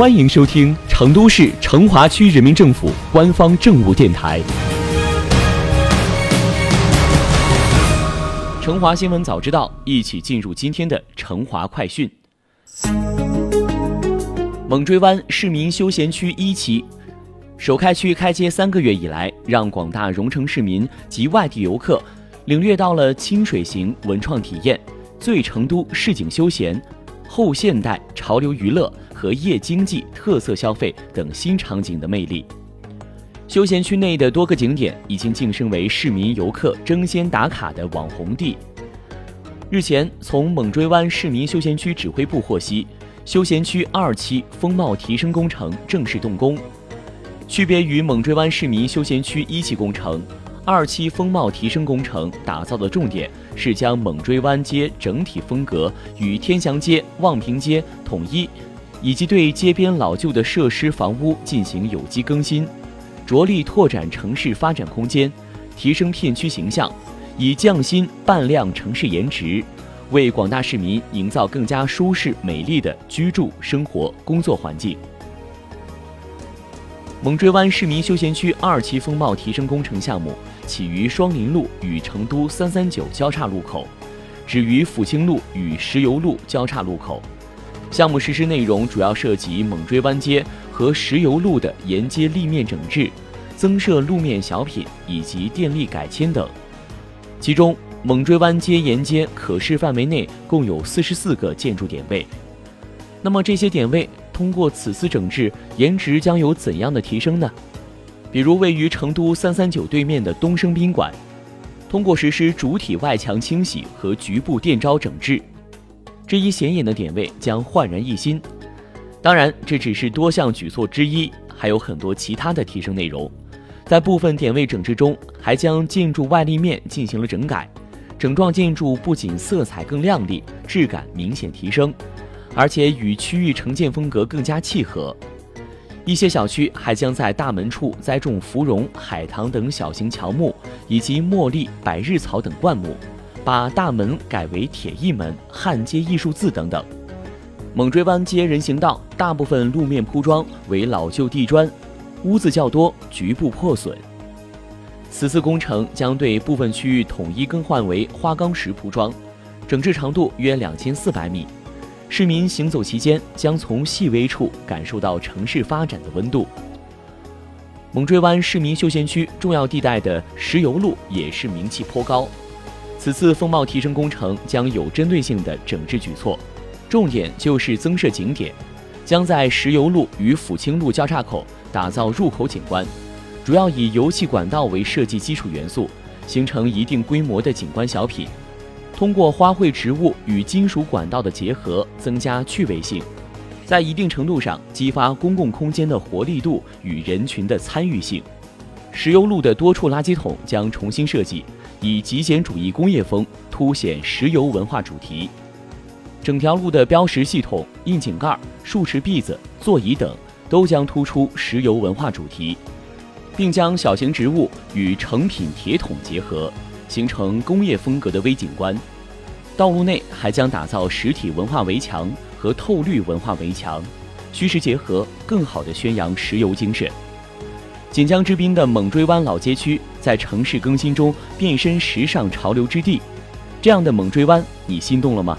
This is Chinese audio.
欢迎收听成都市成华区人民政府官方政务电台《成华新闻早知道》，一起进入今天的成华快讯。猛追湾市民休闲区一期首开区开街三个月以来，让广大蓉城市民及外地游客领略到了清水型文创体验、最成都市井休闲、后现代潮流娱乐。和夜经济特色消费等新场景的魅力，休闲区内的多个景点已经晋升为市民游客争先打卡的网红地。日前，从猛追湾市民休闲区指挥部获悉，休闲区二期风貌提升工程正式动工。区别于猛追湾市民休闲区一期工程，二期风貌提升工程打造的重点是将猛追湾街整体风格与天祥街、望平街统一。以及对街边老旧的设施房屋进行有机更新，着力拓展城市发展空间，提升片区形象，以匠心扮靓城市颜值，为广大市民营造更加舒适美丽的居住、生活、工作环境。猛追湾市民休闲区二期风貌提升工程项目起于双林路与成都三三九交叉路口，止于抚清路与石油路交叉路口。项目实施内容主要涉及猛追湾街和石油路的沿街立面整治、增设路面小品以及电力改迁等。其中，猛追湾街沿街可视范围内共有四十四个建筑点位。那么，这些点位通过此次整治，颜值将有怎样的提升呢？比如，位于成都三三九对面的东升宾馆，通过实施主体外墙清洗和局部电招整治。这一显眼的点位将焕然一新，当然这只是多项举措之一，还有很多其他的提升内容。在部分点位整治中，还将建筑外立面进行了整改，整幢建筑不仅色彩更亮丽，质感明显提升，而且与区域城建风格更加契合。一些小区还将在大门处栽种芙蓉、海棠等小型乔木，以及茉莉、百日草等灌木。把大门改为铁艺门、焊接艺术字等等。猛追湾街人行道大部分路面铺装为老旧地砖，污渍较多，局部破损。此次工程将对部分区域统一更换为花岗石铺装，整治长度约两千四百米。市民行走期间将从细微处感受到城市发展的温度。猛追湾市民休闲区重要地带的石油路也是名气颇高。此次风貌提升工程将有针对性的整治举措，重点就是增设景点，将在石油路与抚清路交叉口打造入口景观，主要以油气管道为设计基础元素，形成一定规模的景观小品。通过花卉植物与金属管道的结合，增加趣味性，在一定程度上激发公共空间的活力度与人群的参与性。石油路的多处垃圾桶将重新设计。以极简主义工业风凸显石油文化主题，整条路的标识系统、窨井盖、竖池篦子、座椅等都将突出石油文化主题，并将小型植物与成品铁桶结合，形成工业风格的微景观。道路内还将打造实体文化围墙和透绿文化围墙，虚实结合，更好地宣扬石油精神。锦江之滨的猛追湾老街区在城市更新中变身时尚潮流之地，这样的猛追湾，你心动了吗？